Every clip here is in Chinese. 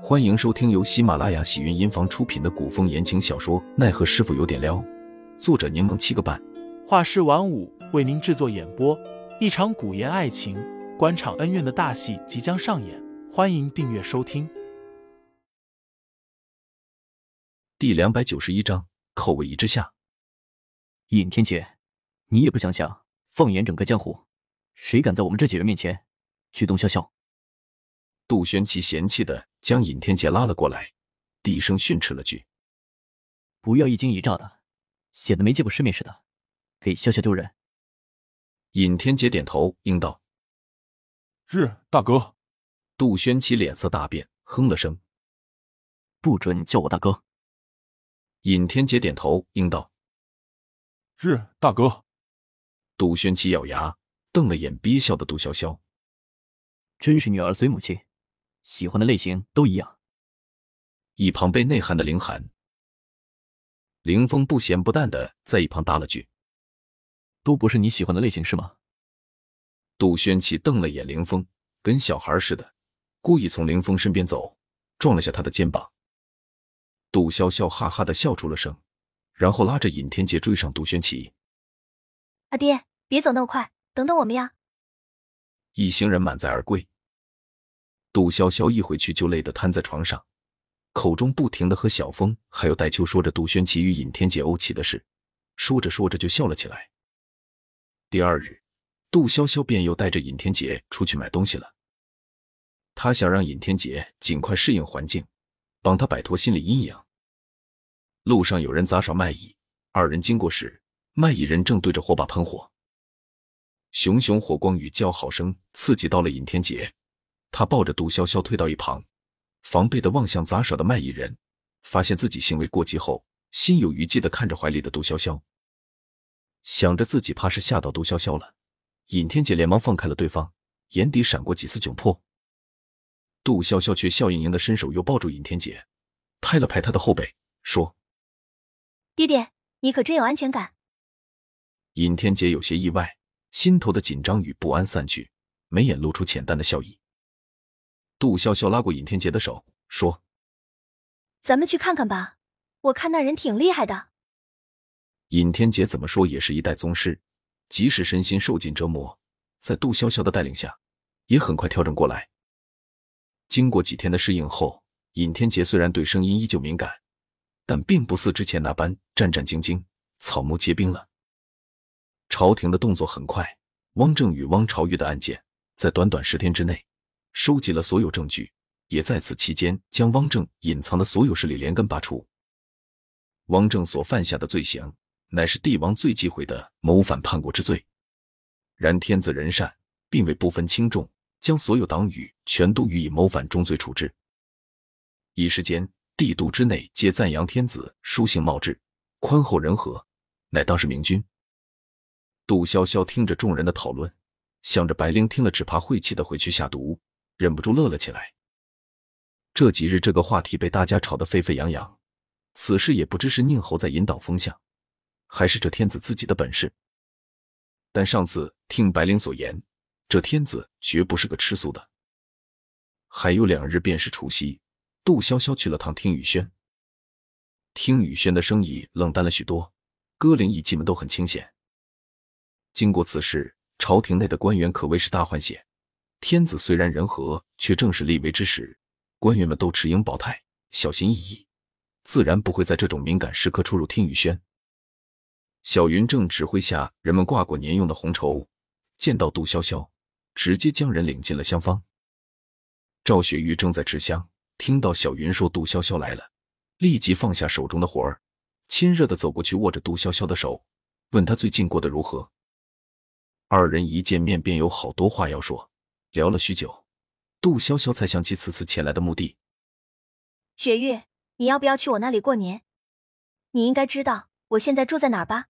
欢迎收听由喜马拉雅喜云音房出品的古风言情小说《奈何师傅有点撩》，作者柠檬七个半，画师晚舞为您制作演播。一场古言爱情、官场恩怨的大戏即将上演，欢迎订阅收听。第两百九十一章，口味一之下。尹天杰，你也不想想，放眼整个江湖，谁敢在我们这几人面前举动笑笑？杜轩奇嫌弃的将尹天杰拉了过来，低声训斥了句：“不要一惊一乍的，显得没见过世面似的，给笑笑丢人。”尹天杰点头应道：“是大哥。”杜轩奇脸色大变，哼了声：“不准叫我大哥。”尹天杰点头应道：“是大哥。”杜轩奇咬牙瞪了眼憋笑的杜潇潇：“真是女儿随母亲。”喜欢的类型都一样。一旁被内涵的凌寒，凌风不咸不淡的在一旁搭了句：“都不是你喜欢的类型是吗？”杜轩奇瞪了眼凌风，跟小孩似的，故意从凌风身边走，撞了下他的肩膀。杜潇潇哈哈的笑出了声，然后拉着尹天杰追上杜轩奇：“阿爹，别走那么快，等等我们呀！”一行人满载而归。杜潇潇一回去就累得瘫在床上，口中不停的和小峰还有戴秋说着杜轩奇与尹天杰怄气的事，说着说着就笑了起来。第二日，杜潇潇便又带着尹天杰出去买东西了。他想让尹天杰尽快适应环境，帮他摆脱心理阴影。路上有人砸烧麦蚁，二人经过时，麦蚁人正对着火把喷火，熊熊火光与叫好声刺激到了尹天杰。他抱着杜潇潇退到一旁，防备的望向杂耍的卖艺人，发现自己行为过激后，心有余悸的看着怀里的杜潇潇，想着自己怕是吓到杜潇潇了。尹天杰连忙放开了对方，眼底闪过几丝窘迫。杜潇潇却笑盈盈的伸手又抱住尹天杰，拍了拍他的后背，说：“爹爹，你可真有安全感。”尹天杰有些意外，心头的紧张与不安散去，眉眼露出浅淡的笑意。杜潇潇拉过尹天杰的手，说：“咱们去看看吧，我看那人挺厉害的。”尹天杰怎么说也是一代宗师，即使身心受尽折磨，在杜潇潇的带领下，也很快调整过来。经过几天的适应后，尹天杰虽然对声音依旧敏感，但并不似之前那般战战兢兢、草木皆兵了。朝廷的动作很快，汪正与汪朝玉的案件在短短十天之内。收集了所有证据，也在此期间将汪正隐藏的所有势力连根拔除。汪正所犯下的罪行，乃是帝王最忌讳的谋反叛国之罪。然天子仁善，并未不分轻重，将所有党羽全都予以谋反重罪处置。一时间，帝都之内皆赞扬天子书信茂志，宽厚仁和，乃当世明君。杜潇潇听着众人的讨论，想着白灵听了只怕晦气的回去下毒。忍不住乐了起来。这几日，这个话题被大家吵得沸沸扬扬。此事也不知是宁侯在引导风向，还是这天子自己的本事。但上次听白灵所言，这天子绝不是个吃素的。还有两日便是除夕，杜潇潇去了趟听雨轩。听雨轩的生意冷淡了许多，歌陵艺妓们都很清闲。经过此事，朝廷内的官员可谓是大换血。天子虽然仁和，却正是立威之时，官员们都持盈保泰，小心翼翼，自然不会在这种敏感时刻出入听雨轩。小云正指挥下人们挂过年用的红绸，见到杜潇潇，直接将人领进了厢房。赵雪玉正在持香，听到小云说杜潇潇来了，立即放下手中的活儿，亲热的走过去握着杜潇潇的手，问他最近过得如何。二人一见面便有好多话要说。聊了许久，杜潇潇才想起此次前来的目的。雪玉，你要不要去我那里过年？你应该知道我现在住在哪儿吧？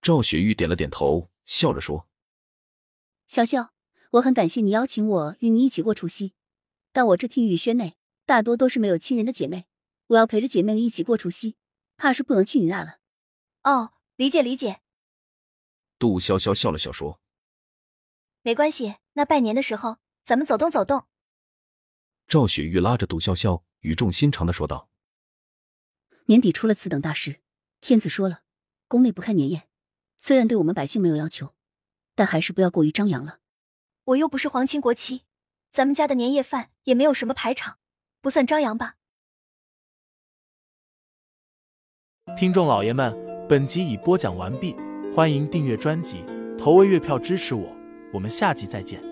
赵雪玉点了点头，笑着说：“潇潇，我很感谢你邀请我与你一起过除夕，但我这听雨轩内大多都是没有亲人的姐妹，我要陪着姐妹们一起过除夕，怕是不能去你那了。”哦，理解理解。杜潇潇笑了笑说。没关系，那拜年的时候咱们走动走动。赵雪玉拉着杜潇潇，语重心长的说道：“年底出了此等大事，天子说了，宫内不开年宴。虽然对我们百姓没有要求，但还是不要过于张扬了。我又不是皇亲国戚，咱们家的年夜饭也没有什么排场，不算张扬吧。”听众老爷们，本集已播讲完毕，欢迎订阅专辑，投喂月票支持我，我们下集再见。